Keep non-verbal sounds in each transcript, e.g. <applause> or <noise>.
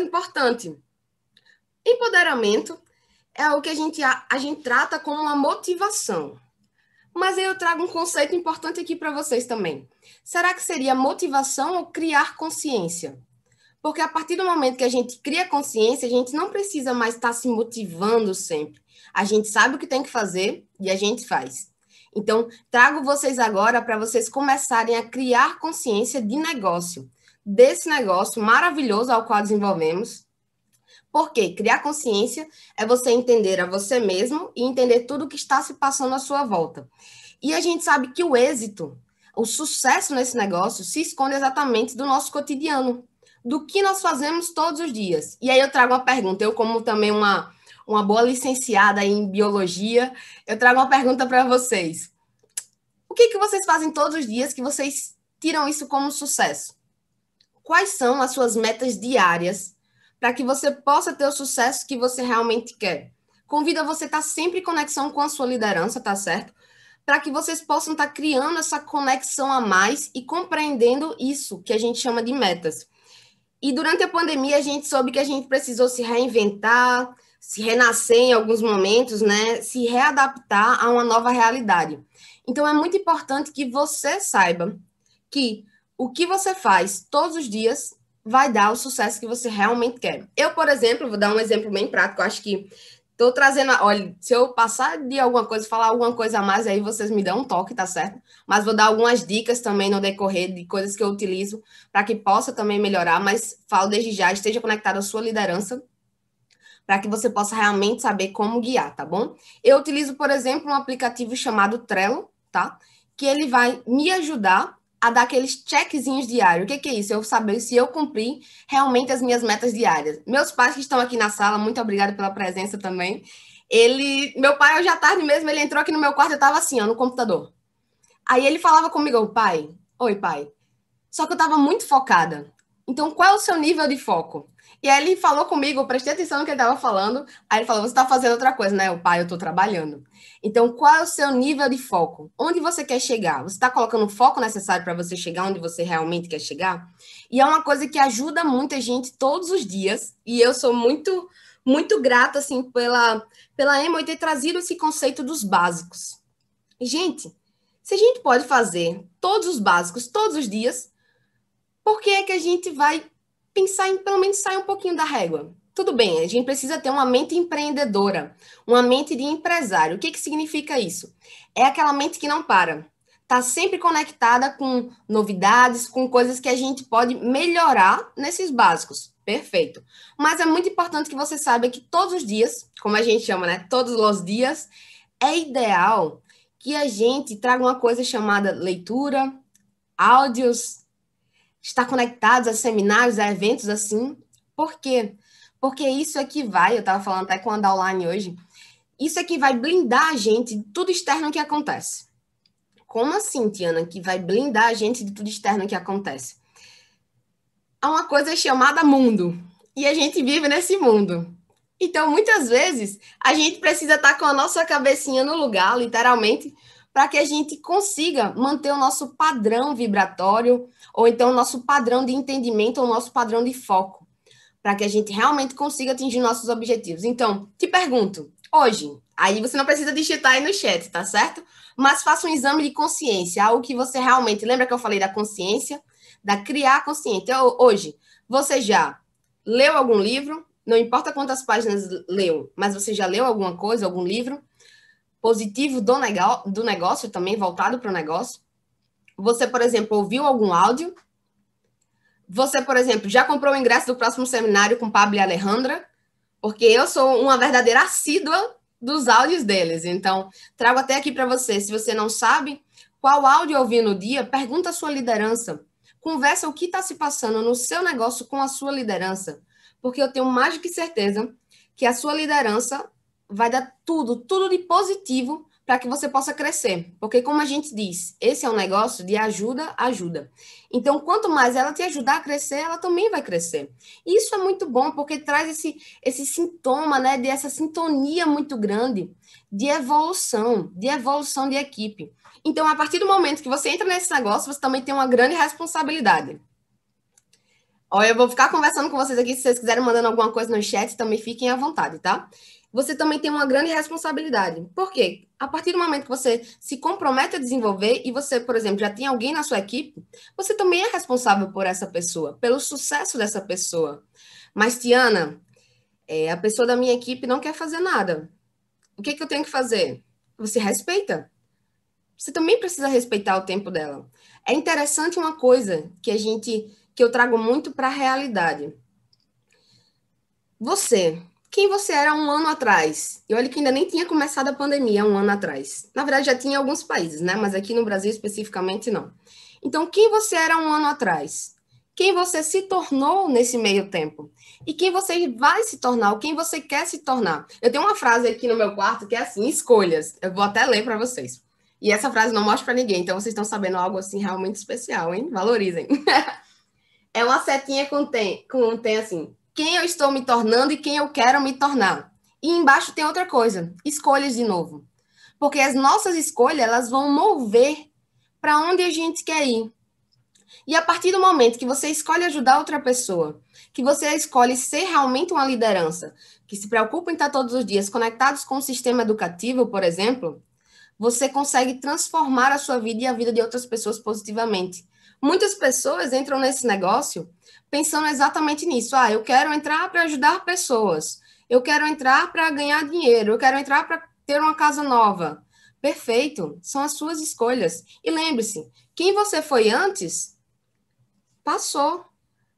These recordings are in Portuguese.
coisa importante. Empoderamento é o que a gente, a, gente trata como uma motivação. Mas aí eu trago um conceito importante aqui para vocês também. Será que seria motivação ou criar consciência? Porque a partir do momento que a gente cria consciência, a gente não precisa mais estar se motivando sempre. A gente sabe o que tem que fazer e a gente faz. Então, trago vocês agora para vocês começarem a criar consciência de negócio, desse negócio maravilhoso ao qual desenvolvemos. Porque criar consciência é você entender a você mesmo e entender tudo o que está se passando à sua volta. E a gente sabe que o êxito, o sucesso nesse negócio se esconde exatamente do nosso cotidiano, do que nós fazemos todos os dias. E aí eu trago uma pergunta, eu como também uma uma boa licenciada em biologia, eu trago uma pergunta para vocês. O que, que vocês fazem todos os dias que vocês tiram isso como sucesso? Quais são as suas metas diárias para que você possa ter o sucesso que você realmente quer? Convido a você estar sempre em conexão com a sua liderança, tá certo? Para que vocês possam estar criando essa conexão a mais e compreendendo isso que a gente chama de metas. E durante a pandemia, a gente soube que a gente precisou se reinventar, se renascer em alguns momentos, né, se readaptar a uma nova realidade. Então é muito importante que você saiba que o que você faz todos os dias vai dar o sucesso que você realmente quer. Eu, por exemplo, vou dar um exemplo bem prático, acho que estou trazendo, olha, se eu passar de alguma coisa, falar alguma coisa a mais, aí vocês me dão um toque, tá certo? Mas vou dar algumas dicas também no decorrer de coisas que eu utilizo para que possa também melhorar, mas falo desde já, esteja conectado à sua liderança para que você possa realmente saber como guiar, tá bom? Eu utilizo, por exemplo, um aplicativo chamado Trello, tá? Que ele vai me ajudar a dar aqueles checkzinhos diários. O que, que é isso? Eu saber se eu cumpri realmente as minhas metas diárias. Meus pais que estão aqui na sala, muito obrigada pela presença também. Ele, meu pai hoje à tarde mesmo, ele entrou aqui no meu quarto, eu estava assim, ó, no computador. Aí ele falava comigo, pai, oi pai. Só que eu estava muito focada. Então, qual é o seu nível de foco? E aí ele falou comigo, eu prestei atenção no que ele estava falando. Aí ele falou: Você está fazendo outra coisa, né? O pai, eu estou trabalhando. Então, qual é o seu nível de foco? Onde você quer chegar? Você está colocando o foco necessário para você chegar onde você realmente quer chegar? E é uma coisa que ajuda muita gente todos os dias. E eu sou muito, muito grata, assim, pela, pela Emma ter trazido esse conceito dos básicos. Gente, se a gente pode fazer todos os básicos todos os dias, por que é que a gente vai pensar em pelo menos sair um pouquinho da régua. Tudo bem, a gente precisa ter uma mente empreendedora, uma mente de empresário. O que, que significa isso? É aquela mente que não para. Está sempre conectada com novidades, com coisas que a gente pode melhorar nesses básicos. Perfeito. Mas é muito importante que você saiba que todos os dias, como a gente chama, né? Todos os dias, é ideal que a gente traga uma coisa chamada leitura, áudios, estar conectados a seminários, a eventos assim. Por quê? Porque isso é que vai, eu estava falando até com a Anda Online hoje, isso é que vai blindar a gente de tudo externo que acontece. Como assim, Tiana, que vai blindar a gente de tudo externo que acontece? Há uma coisa chamada mundo, e a gente vive nesse mundo. Então, muitas vezes, a gente precisa estar com a nossa cabecinha no lugar, literalmente, para que a gente consiga manter o nosso padrão vibratório, ou então o nosso padrão de entendimento, ou o nosso padrão de foco, para que a gente realmente consiga atingir nossos objetivos. Então, te pergunto, hoje, aí você não precisa digitar aí no chat, tá certo? Mas faça um exame de consciência, algo que você realmente. Lembra que eu falei da consciência? Da criar consciência. Então, hoje, você já leu algum livro? Não importa quantas páginas leu, mas você já leu alguma coisa, algum livro? Positivo do, negócio, do negócio, também voltado para o negócio. Você, por exemplo, ouviu algum áudio. Você, por exemplo, já comprou o ingresso do próximo seminário com Pablo e Alejandra, porque eu sou uma verdadeira assídua dos áudios deles. Então, trago até aqui para você. Se você não sabe qual áudio ouvir no dia, pergunta a sua liderança. Conversa o que está se passando no seu negócio com a sua liderança. Porque eu tenho mais do que certeza que a sua liderança vai dar tudo, tudo de positivo para que você possa crescer. Porque, como a gente diz, esse é um negócio de ajuda, ajuda. Então, quanto mais ela te ajudar a crescer, ela também vai crescer. E isso é muito bom, porque traz esse, esse sintoma, né, dessa sintonia muito grande de evolução, de evolução de equipe. Então, a partir do momento que você entra nesse negócio, você também tem uma grande responsabilidade. Olha, eu vou ficar conversando com vocês aqui. Se vocês quiserem mandando alguma coisa no chat, também fiquem à vontade, tá? Você também tem uma grande responsabilidade. Por quê? A partir do momento que você se compromete a desenvolver e você, por exemplo, já tem alguém na sua equipe, você também é responsável por essa pessoa, pelo sucesso dessa pessoa. Mas, Tiana, é, a pessoa da minha equipe não quer fazer nada. O que, que eu tenho que fazer? Você respeita. Você também precisa respeitar o tempo dela. É interessante uma coisa que a gente, que eu trago muito para a realidade. Você, quem você era um ano atrás. E olha que ainda nem tinha começado a pandemia um ano atrás. Na verdade, já tinha em alguns países, né? Mas aqui no Brasil especificamente não. Então, quem você era um ano atrás? Quem você se tornou nesse meio tempo? E quem você vai se tornar, ou quem você quer se tornar? Eu tenho uma frase aqui no meu quarto que é assim: escolhas. Eu vou até ler para vocês. E essa frase não mostra para ninguém, então vocês estão sabendo algo assim realmente especial, hein? Valorizem. <laughs> é uma setinha com tem, com tem assim: quem eu estou me tornando e quem eu quero me tornar. E embaixo tem outra coisa, escolhas de novo. Porque as nossas escolhas, elas vão mover para onde a gente quer ir. E a partir do momento que você escolhe ajudar outra pessoa, que você escolhe ser realmente uma liderança, que se preocupa em estar todos os dias conectados com o sistema educativo, por exemplo, você consegue transformar a sua vida e a vida de outras pessoas positivamente. Muitas pessoas entram nesse negócio pensando exatamente nisso. Ah, eu quero entrar para ajudar pessoas. Eu quero entrar para ganhar dinheiro. Eu quero entrar para ter uma casa nova. Perfeito, são as suas escolhas. E lembre-se, quem você foi antes, passou.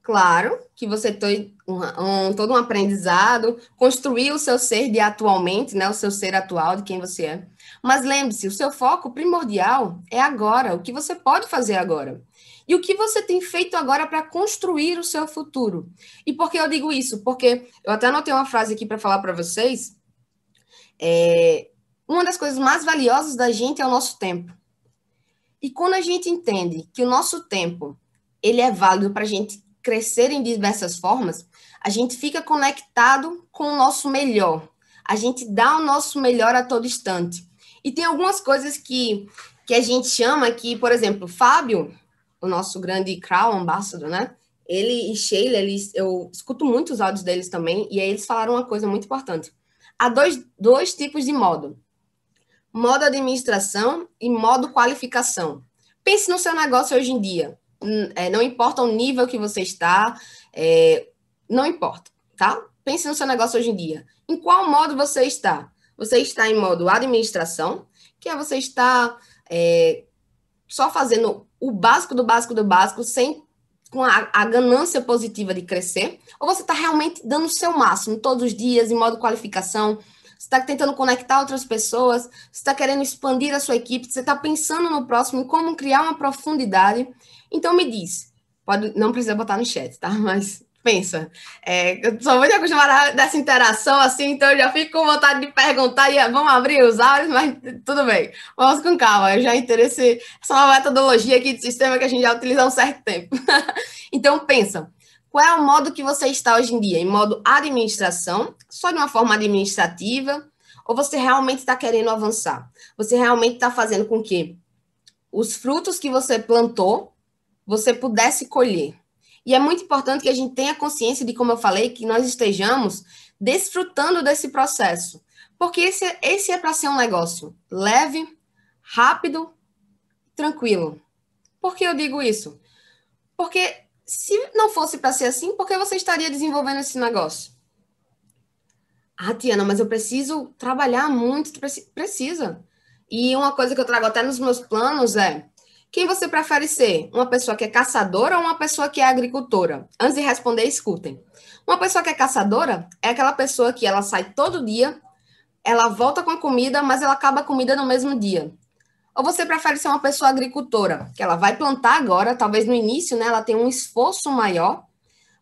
Claro que você tem um, um, todo um aprendizado, construiu o seu ser de atualmente, né, o seu ser atual, de quem você é. Mas lembre-se, o seu foco primordial é agora, o que você pode fazer agora. E o que você tem feito agora para construir o seu futuro? E por que eu digo isso? Porque eu até anotei uma frase aqui para falar para vocês. É, uma das coisas mais valiosas da gente é o nosso tempo. E quando a gente entende que o nosso tempo ele é válido para a gente crescer em diversas formas, a gente fica conectado com o nosso melhor. A gente dá o nosso melhor a todo instante. E tem algumas coisas que, que a gente chama que, por exemplo, Fábio, o nosso grande Crown Ambassador, né? Ele e Sheila, eles, eu escuto muitos áudios deles também, e aí eles falaram uma coisa muito importante. Há dois, dois tipos de modo: modo administração e modo qualificação. Pense no seu negócio hoje em dia. É, não importa o nível que você está, é, não importa, tá? Pense no seu negócio hoje em dia. Em qual modo você está? Você está em modo administração, que é você está é, só fazendo o básico do básico do básico, sem com a, a ganância positiva de crescer, ou você está realmente dando o seu máximo todos os dias, em modo qualificação, você está tentando conectar outras pessoas, você está querendo expandir a sua equipe, você está pensando no próximo, em como criar uma profundidade. Então me diz, pode, não precisa botar no chat, tá? <laughs> Mas pensa. É, eu sou muito acostumada dessa interação, assim, então eu já fico com vontade de perguntar e vamos abrir os áudios, mas tudo bem. Vamos com calma, eu já interessei essa nova metodologia aqui de sistema que a gente já utiliza há um certo tempo. <laughs> então, pensa. Qual é o modo que você está hoje em dia? Em modo administração, só de uma forma administrativa, ou você realmente está querendo avançar? Você realmente está fazendo com que os frutos que você plantou, você pudesse colher? E é muito importante que a gente tenha consciência de, como eu falei, que nós estejamos desfrutando desse processo. Porque esse, esse é para ser um negócio leve, rápido, tranquilo. Por que eu digo isso? Porque se não fosse para ser assim, por que você estaria desenvolvendo esse negócio? Ah, Tiana, mas eu preciso trabalhar muito. Precisa. E uma coisa que eu trago até nos meus planos é quem você prefere ser? Uma pessoa que é caçadora ou uma pessoa que é agricultora? Antes de responder, escutem. Uma pessoa que é caçadora é aquela pessoa que ela sai todo dia, ela volta com a comida, mas ela acaba a comida no mesmo dia. Ou você prefere ser uma pessoa agricultora, que ela vai plantar agora, talvez no início, né, ela tem um esforço maior,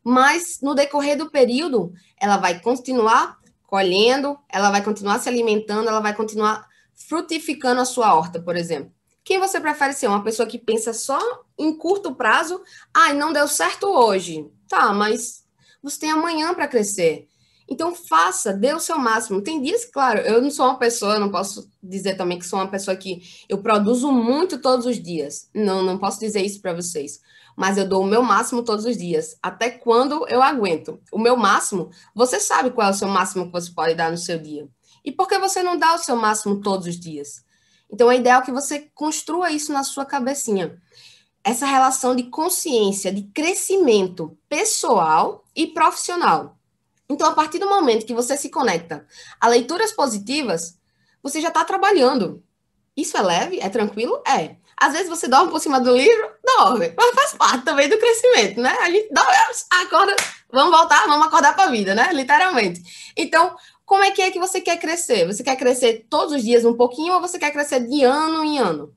mas no decorrer do período, ela vai continuar colhendo, ela vai continuar se alimentando, ela vai continuar frutificando a sua horta, por exemplo. Quem você prefere ser? Uma pessoa que pensa só em curto prazo? Ai, não deu certo hoje. Tá, mas você tem amanhã para crescer. Então, faça, dê o seu máximo. Tem dias, claro, eu não sou uma pessoa, não posso dizer também que sou uma pessoa que eu produzo muito todos os dias. Não, não posso dizer isso para vocês. Mas eu dou o meu máximo todos os dias, até quando eu aguento. O meu máximo, você sabe qual é o seu máximo que você pode dar no seu dia. E por que você não dá o seu máximo todos os dias? Então, é ideal que você construa isso na sua cabecinha. Essa relação de consciência, de crescimento pessoal e profissional. Então, a partir do momento que você se conecta a leituras positivas, você já está trabalhando. Isso é leve? É tranquilo? É. Às vezes você dorme por cima do livro, dorme, mas faz parte também do crescimento, né? A gente dorme, acorda, vamos voltar, vamos acordar para a vida, né? Literalmente. Então, como é que é que você quer crescer? Você quer crescer todos os dias um pouquinho ou você quer crescer de ano em ano?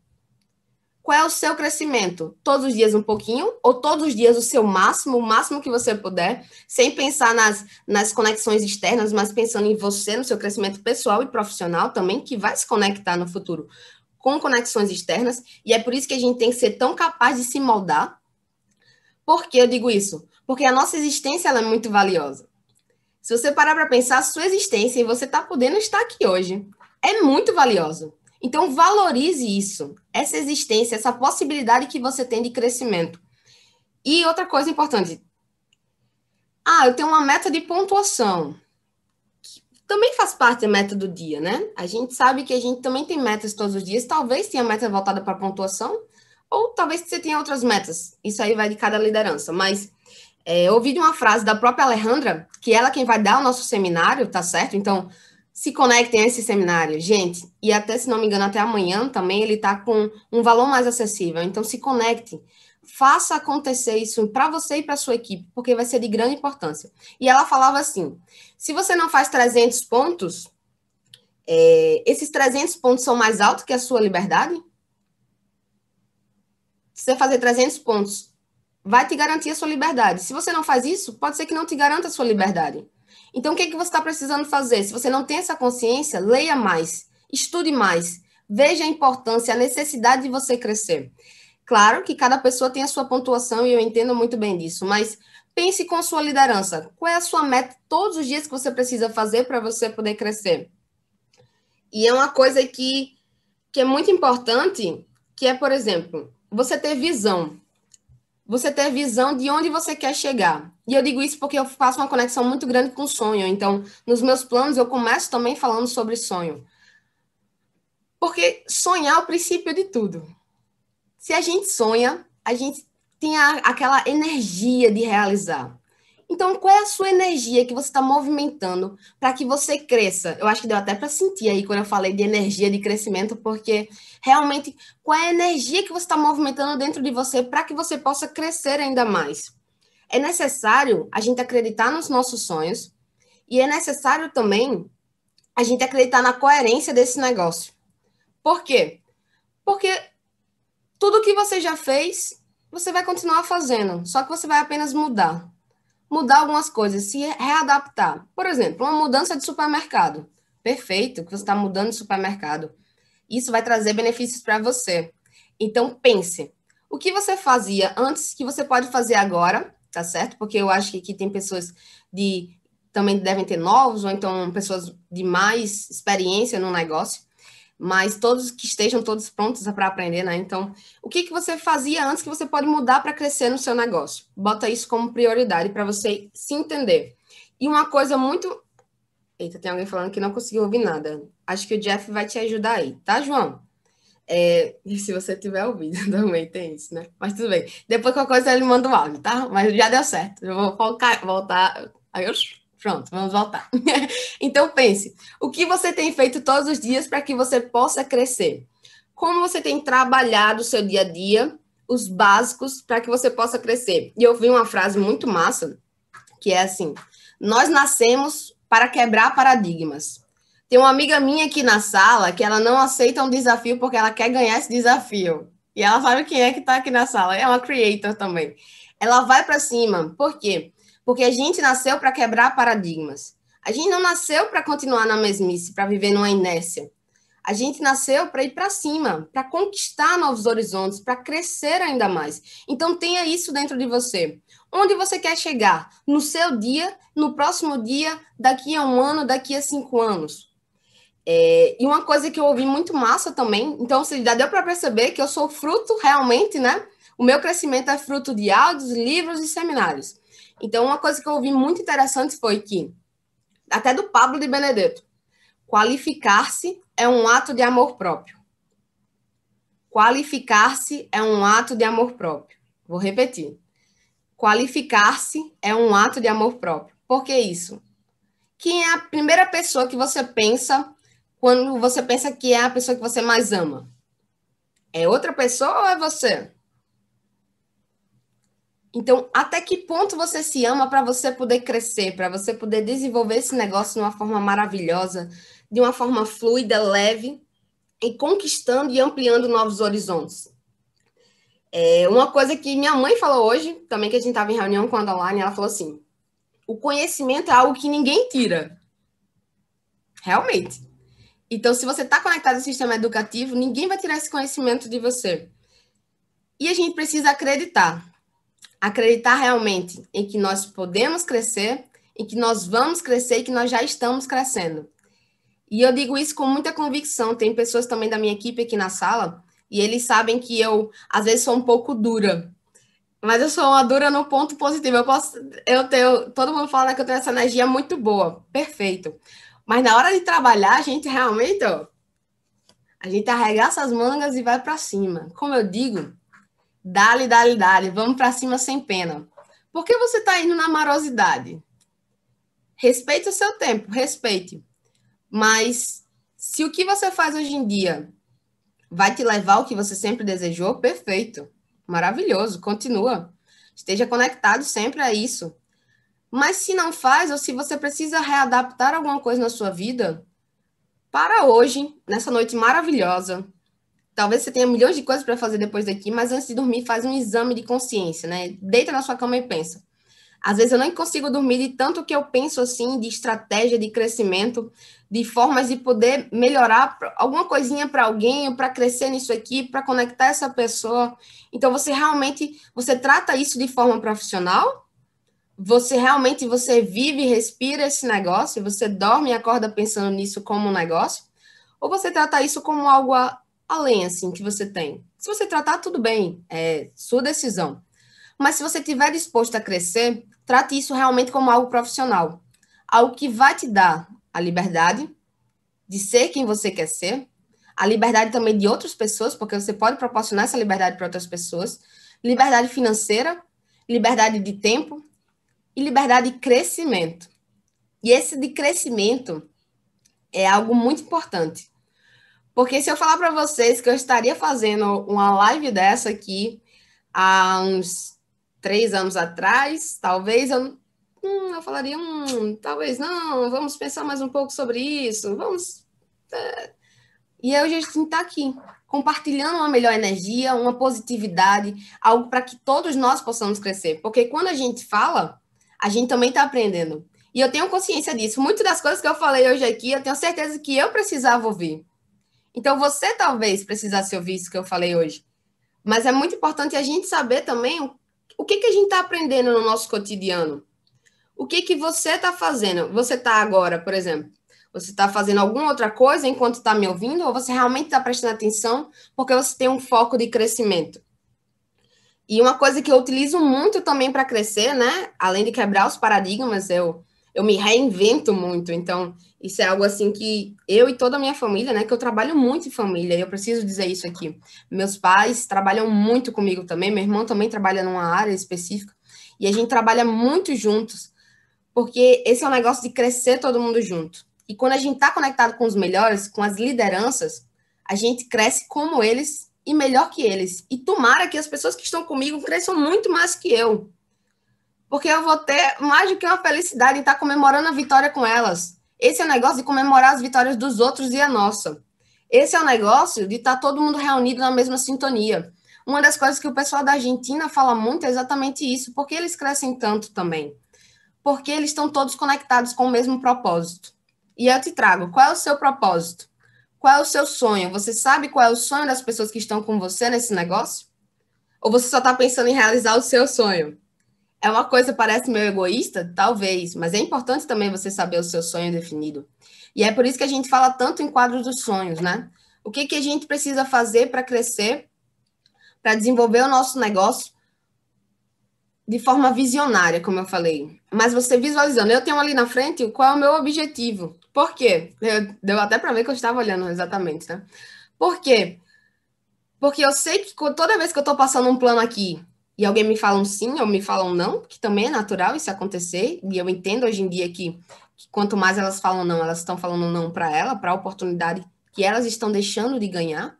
Qual é o seu crescimento? Todos os dias um pouquinho, ou todos os dias o seu máximo, o máximo que você puder, sem pensar nas, nas conexões externas, mas pensando em você, no seu crescimento pessoal e profissional também, que vai se conectar no futuro com conexões externas, e é por isso que a gente tem que ser tão capaz de se moldar. Por que eu digo isso? Porque a nossa existência é muito valiosa. Se você parar para pensar, a sua existência e você está podendo estar aqui hoje é muito valiosa. Então, valorize isso, essa existência, essa possibilidade que você tem de crescimento. E outra coisa importante. Ah, eu tenho uma meta de pontuação. Também faz parte da meta do dia, né? A gente sabe que a gente também tem metas todos os dias. Talvez tenha meta voltada para pontuação, ou talvez você tenha outras metas. Isso aí vai de cada liderança. Mas é, eu ouvi de uma frase da própria Alejandra, que ela é quem vai dar o nosso seminário, tá certo? Então, se conectem a esse seminário, gente. E até, se não me engano, até amanhã também ele está com um valor mais acessível. Então, se conecte. Faça acontecer isso para você e para sua equipe, porque vai ser de grande importância. E ela falava assim: se você não faz 300 pontos, é, esses 300 pontos são mais altos que a sua liberdade? Se você fazer 300 pontos, vai te garantir a sua liberdade. Se você não faz isso, pode ser que não te garanta a sua liberdade. Então, o que, é que você está precisando fazer? Se você não tem essa consciência, leia mais, estude mais, veja a importância, a necessidade de você crescer. Claro que cada pessoa tem a sua pontuação e eu entendo muito bem disso, mas pense com sua liderança. Qual é a sua meta todos os dias que você precisa fazer para você poder crescer? E é uma coisa que, que é muito importante, que é, por exemplo, você ter visão você ter visão de onde você quer chegar. E eu digo isso porque eu faço uma conexão muito grande com sonho. Então, nos meus planos, eu começo também falando sobre sonho. Porque sonhar é o princípio de tudo. Se a gente sonha, a gente tem a, aquela energia de realizar. Então, qual é a sua energia que você está movimentando para que você cresça? Eu acho que deu até para sentir aí quando eu falei de energia de crescimento, porque realmente qual é a energia que você está movimentando dentro de você para que você possa crescer ainda mais? É necessário a gente acreditar nos nossos sonhos e é necessário também a gente acreditar na coerência desse negócio. Por quê? Porque tudo que você já fez, você vai continuar fazendo, só que você vai apenas mudar mudar algumas coisas, se readaptar. Por exemplo, uma mudança de supermercado. Perfeito, que você está mudando de supermercado. Isso vai trazer benefícios para você. Então, pense. O que você fazia antes que você pode fazer agora, tá certo? Porque eu acho que aqui tem pessoas de também devem ter novos, ou então pessoas de mais experiência no negócio mas todos que estejam todos prontos para aprender, né? Então, o que, que você fazia antes que você pode mudar para crescer no seu negócio? Bota isso como prioridade para você se entender. E uma coisa muito. Eita, tem alguém falando que não conseguiu ouvir nada. Acho que o Jeff vai te ajudar aí, tá, João? É, e <laughs> se você tiver ouvido <laughs> também tem isso, né? Mas tudo bem. Depois qualquer coisa ele manda o áudio, tá? Mas já deu certo. Eu vou focar, voltar. Aí eu Pronto, vamos voltar. <laughs> então pense, o que você tem feito todos os dias para que você possa crescer? Como você tem trabalhado o seu dia a dia, os básicos para que você possa crescer? E eu vi uma frase muito massa, que é assim: nós nascemos para quebrar paradigmas. Tem uma amiga minha aqui na sala que ela não aceita um desafio porque ela quer ganhar esse desafio. E ela sabe quem é que está aqui na sala. É uma creator também. Ela vai para cima. Por quê? Porque a gente nasceu para quebrar paradigmas. A gente não nasceu para continuar na mesmice, para viver numa inércia. A gente nasceu para ir para cima, para conquistar novos horizontes, para crescer ainda mais. Então tenha isso dentro de você. Onde você quer chegar? No seu dia, no próximo dia, daqui a um ano, daqui a cinco anos? É, e uma coisa que eu ouvi muito massa também, então você já deu para perceber que eu sou fruto realmente, né? O meu crescimento é fruto de áudios, livros e seminários. Então, uma coisa que eu ouvi muito interessante foi que, até do Pablo de Benedetto, qualificar-se é um ato de amor próprio. Qualificar-se é um ato de amor próprio. Vou repetir. Qualificar-se é um ato de amor próprio. Por que isso? Quem é a primeira pessoa que você pensa quando você pensa que é a pessoa que você mais ama? É outra pessoa ou é você? Então, até que ponto você se ama para você poder crescer, para você poder desenvolver esse negócio de uma forma maravilhosa, de uma forma fluida, leve, e conquistando e ampliando novos horizontes? É, uma coisa que minha mãe falou hoje, também que a gente estava em reunião com a Adaline, ela falou assim: o conhecimento é algo que ninguém tira. Realmente. Então, se você está conectado ao sistema educativo, ninguém vai tirar esse conhecimento de você. E a gente precisa acreditar. Acreditar realmente em que nós podemos crescer, em que nós vamos crescer e que nós já estamos crescendo. E eu digo isso com muita convicção. Tem pessoas também da minha equipe aqui na sala, e eles sabem que eu, às vezes, sou um pouco dura. Mas eu sou uma dura no ponto positivo. Eu posso, eu tenho, todo mundo fala que eu tenho essa energia muito boa, perfeito. Mas na hora de trabalhar, a gente realmente, ó, a gente arregaça as mangas e vai para cima. Como eu digo, dale, dale, dale, vamos para cima sem pena. Por que você está indo na marosidade? Respeite o seu tempo, respeite. Mas se o que você faz hoje em dia vai te levar ao que você sempre desejou, perfeito. Maravilhoso, continua. Esteja conectado sempre a isso. Mas se não faz, ou se você precisa readaptar alguma coisa na sua vida, para hoje, nessa noite maravilhosa. Talvez você tenha milhões de coisas para fazer depois daqui, mas antes de dormir, faz um exame de consciência, né? Deita na sua cama e pensa. Às vezes eu nem consigo dormir de tanto que eu penso assim, de estratégia de crescimento, de formas de poder melhorar alguma coisinha para alguém, para crescer nisso aqui, para conectar essa pessoa. Então você realmente, você trata isso de forma profissional? você realmente você vive e respira esse negócio, você dorme e acorda pensando nisso como um negócio, ou você trata isso como algo além assim que você tem. Se você tratar tudo bem, é sua decisão. Mas se você estiver disposto a crescer, trate isso realmente como algo profissional, algo que vai te dar a liberdade de ser quem você quer ser, a liberdade também de outras pessoas, porque você pode proporcionar essa liberdade para outras pessoas, liberdade financeira, liberdade de tempo, e liberdade de crescimento. E esse de crescimento é algo muito importante. Porque se eu falar para vocês que eu estaria fazendo uma live dessa aqui há uns três anos atrás, talvez eu, hum, eu falaria, hum, talvez não, vamos pensar mais um pouco sobre isso, vamos. É. E aí a gente está aqui, compartilhando uma melhor energia, uma positividade, algo para que todos nós possamos crescer. Porque quando a gente fala, a gente também está aprendendo. E eu tenho consciência disso. Muitas das coisas que eu falei hoje aqui, eu tenho certeza que eu precisava ouvir. Então, você talvez precisasse ouvir isso que eu falei hoje. Mas é muito importante a gente saber também o que, que a gente está aprendendo no nosso cotidiano. O que, que você está fazendo? Você está agora, por exemplo, você está fazendo alguma outra coisa enquanto está me ouvindo? Ou você realmente está prestando atenção porque você tem um foco de crescimento? E uma coisa que eu utilizo muito também para crescer, né? Além de quebrar os paradigmas, eu, eu me reinvento muito. Então, isso é algo assim que eu e toda a minha família, né? Que eu trabalho muito em família, eu preciso dizer isso aqui. Meus pais trabalham muito comigo também, meu irmão também trabalha numa área específica, e a gente trabalha muito juntos, porque esse é um negócio de crescer todo mundo junto. E quando a gente está conectado com os melhores, com as lideranças, a gente cresce como eles e melhor que eles. E tomara que as pessoas que estão comigo cresçam muito mais que eu. Porque eu vou ter mais do que uma felicidade em estar comemorando a vitória com elas. Esse é o negócio de comemorar as vitórias dos outros e a nossa. Esse é o negócio de estar todo mundo reunido na mesma sintonia. Uma das coisas que o pessoal da Argentina fala muito é exatamente isso. Porque eles crescem tanto também? Porque eles estão todos conectados com o mesmo propósito. E eu te trago, qual é o seu propósito? Qual é o seu sonho? Você sabe qual é o sonho das pessoas que estão com você nesse negócio? Ou você só está pensando em realizar o seu sonho? É uma coisa parece meio egoísta, talvez, mas é importante também você saber o seu sonho definido. E é por isso que a gente fala tanto em quadros dos sonhos, né? O que, que a gente precisa fazer para crescer, para desenvolver o nosso negócio de forma visionária, como eu falei. Mas você visualizando, eu tenho ali na frente qual é o meu objetivo. Por quê? Eu, deu até para ver que eu estava olhando exatamente, né? Por quê? Porque eu sei que toda vez que eu estou passando um plano aqui e alguém me fala um sim ou me fala um não, que também é natural isso acontecer, e eu entendo hoje em dia que, que quanto mais elas falam não, elas estão falando não para ela, para a oportunidade que elas estão deixando de ganhar.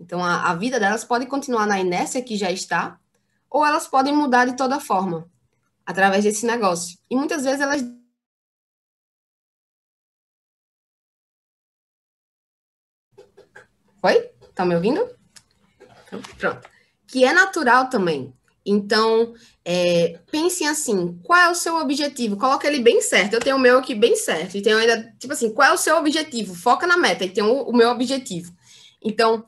Então, a, a vida delas pode continuar na inércia que já está, ou elas podem mudar de toda forma, através desse negócio. E muitas vezes elas. Oi? Tá me ouvindo? Então, pronto. Que é natural também. Então, é, pensem assim: qual é o seu objetivo? Coloca ele bem certo. Eu tenho o meu aqui bem certo. E tenho ainda, tipo assim, qual é o seu objetivo? Foca na meta. E tem o, o meu objetivo. Então,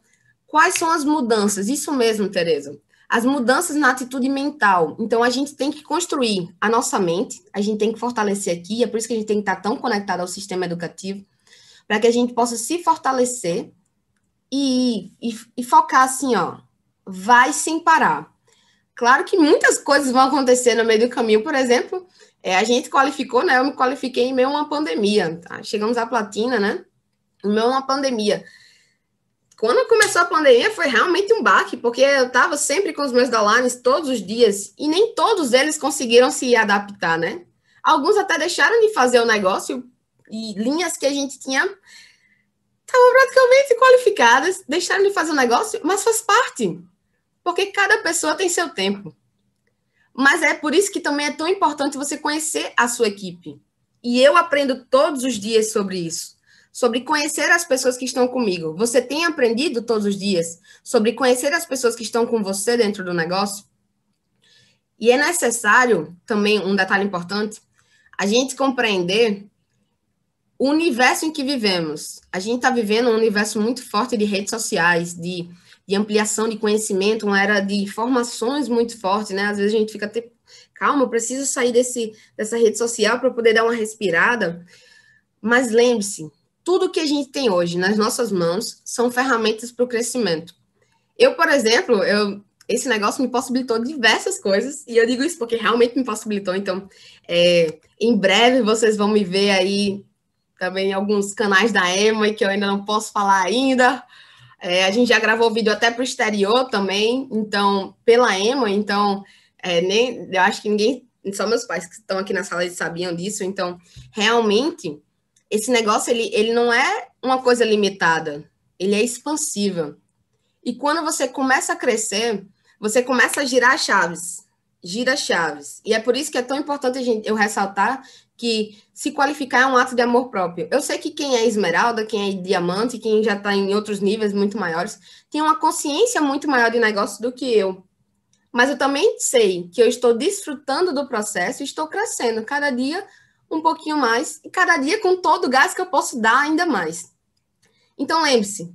quais são as mudanças? Isso mesmo, Tereza as mudanças na atitude mental. Então, a gente tem que construir a nossa mente, a gente tem que fortalecer aqui, é por isso que a gente tem que estar tão conectado ao sistema educativo, para que a gente possa se fortalecer e, e, e, focar assim, ó, vai sem parar. Claro que muitas coisas vão acontecer no meio do caminho, por exemplo, é, a gente qualificou, né? Eu me qualifiquei em meio a uma pandemia, tá? Chegamos à platina, né? Em meio a uma pandemia quando começou a pandemia foi realmente um baque, porque eu estava sempre com os meus downlines todos os dias e nem todos eles conseguiram se adaptar, né? Alguns até deixaram de fazer o negócio e linhas que a gente tinha estavam praticamente qualificadas, deixaram de fazer o negócio, mas faz parte, porque cada pessoa tem seu tempo. Mas é por isso que também é tão importante você conhecer a sua equipe. E eu aprendo todos os dias sobre isso sobre conhecer as pessoas que estão comigo. Você tem aprendido todos os dias sobre conhecer as pessoas que estão com você dentro do negócio? E é necessário também um detalhe importante, a gente compreender o universo em que vivemos. A gente está vivendo um universo muito forte de redes sociais, de, de ampliação de conhecimento, uma era de informações muito forte, né? Às vezes a gente fica até, calma, eu preciso sair desse, dessa rede social para poder dar uma respirada. Mas lembre-se, tudo que a gente tem hoje nas nossas mãos são ferramentas para o crescimento. Eu, por exemplo, eu, esse negócio me possibilitou diversas coisas, e eu digo isso porque realmente me possibilitou. Então, é, em breve vocês vão me ver aí também em alguns canais da Emma, que eu ainda não posso falar ainda. É, a gente já gravou vídeo até para o exterior também, então, pela Emma, então, é, nem, eu acho que ninguém, só meus pais que estão aqui na sala sabiam disso, então, realmente esse negócio ele, ele não é uma coisa limitada, ele é expansível. E quando você começa a crescer, você começa a girar chaves, gira chaves. E é por isso que é tão importante a gente, eu ressaltar que se qualificar é um ato de amor próprio. Eu sei que quem é esmeralda, quem é diamante, quem já está em outros níveis muito maiores, tem uma consciência muito maior de negócio do que eu. Mas eu também sei que eu estou desfrutando do processo estou crescendo cada dia um pouquinho mais, e cada dia com todo o gás que eu posso dar ainda mais. Então lembre-se,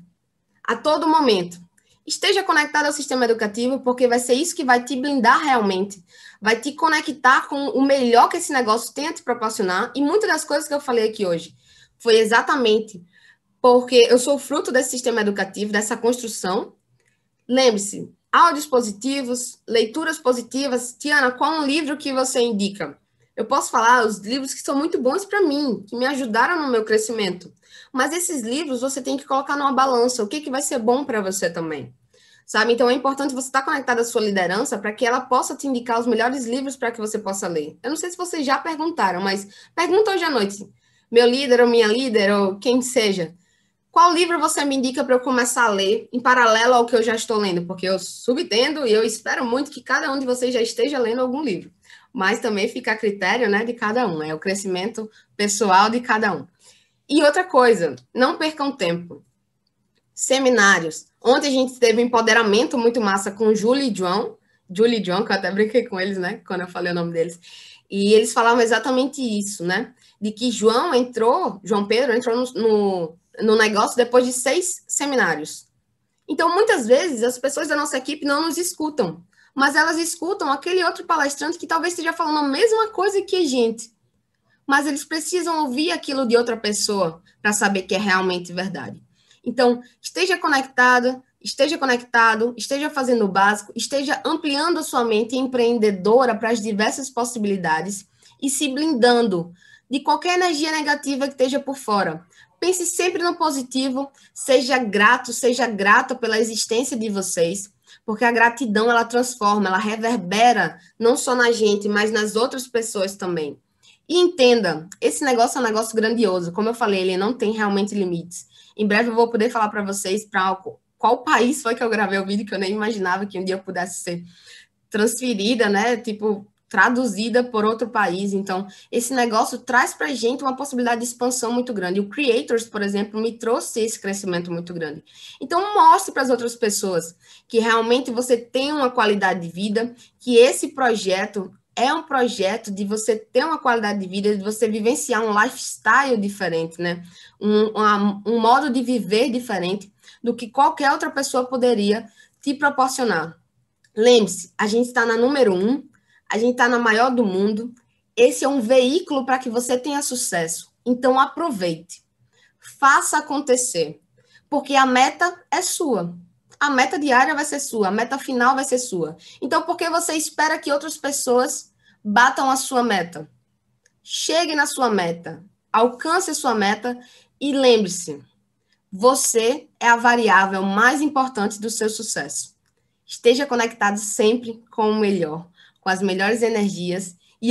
a todo momento, esteja conectado ao sistema educativo, porque vai ser isso que vai te blindar realmente, vai te conectar com o melhor que esse negócio tem a te proporcionar, e muitas das coisas que eu falei aqui hoje foi exatamente porque eu sou fruto desse sistema educativo, dessa construção. Lembre-se, áudios positivos, leituras positivas. Tiana, qual um livro que você indica? Eu posso falar os livros que são muito bons para mim, que me ajudaram no meu crescimento. Mas esses livros você tem que colocar numa balança, o que, que vai ser bom para você também. Sabe? Então é importante você estar conectado à sua liderança para que ela possa te indicar os melhores livros para que você possa ler. Eu não sei se vocês já perguntaram, mas pergunta hoje à noite. Meu líder ou minha líder, ou quem seja, qual livro você me indica para eu começar a ler em paralelo ao que eu já estou lendo? Porque eu subtendo e eu espero muito que cada um de vocês já esteja lendo algum livro mas também fica a critério né, de cada um, é o crescimento pessoal de cada um. E outra coisa, não percam tempo. Seminários. Ontem a gente teve um empoderamento muito massa com Julie e João, Julie e João, que eu até brinquei com eles, né, quando eu falei o nome deles. E eles falavam exatamente isso, né, de que João entrou, João Pedro entrou no, no, no negócio depois de seis seminários. Então, muitas vezes, as pessoas da nossa equipe não nos escutam, mas elas escutam aquele outro palestrante que talvez esteja falando a mesma coisa que a gente. Mas eles precisam ouvir aquilo de outra pessoa para saber que é realmente verdade. Então, esteja conectada, esteja conectado, esteja fazendo o básico, esteja ampliando a sua mente empreendedora para as diversas possibilidades e se blindando de qualquer energia negativa que esteja por fora. Pense sempre no positivo, seja grato, seja grata pela existência de vocês, porque a gratidão ela transforma, ela reverbera não só na gente, mas nas outras pessoas também. E entenda, esse negócio é um negócio grandioso, como eu falei, ele não tem realmente limites. Em breve eu vou poder falar para vocês para qual país foi que eu gravei o vídeo que eu nem imaginava que um dia eu pudesse ser transferida, né? Tipo, traduzida por outro país. Então, esse negócio traz para a gente uma possibilidade de expansão muito grande. O Creators, por exemplo, me trouxe esse crescimento muito grande. Então, mostre para as outras pessoas que realmente você tem uma qualidade de vida, que esse projeto é um projeto de você ter uma qualidade de vida, de você vivenciar um lifestyle diferente, né? Um, um modo de viver diferente do que qualquer outra pessoa poderia te proporcionar. Lembre-se, a gente está na número um, a gente está na maior do mundo. Esse é um veículo para que você tenha sucesso. Então, aproveite. Faça acontecer. Porque a meta é sua. A meta diária vai ser sua, a meta final vai ser sua. Então, por que você espera que outras pessoas batam a sua meta? Chegue na sua meta, alcance a sua meta e lembre-se: você é a variável mais importante do seu sucesso. Esteja conectado sempre com o melhor com as melhores energias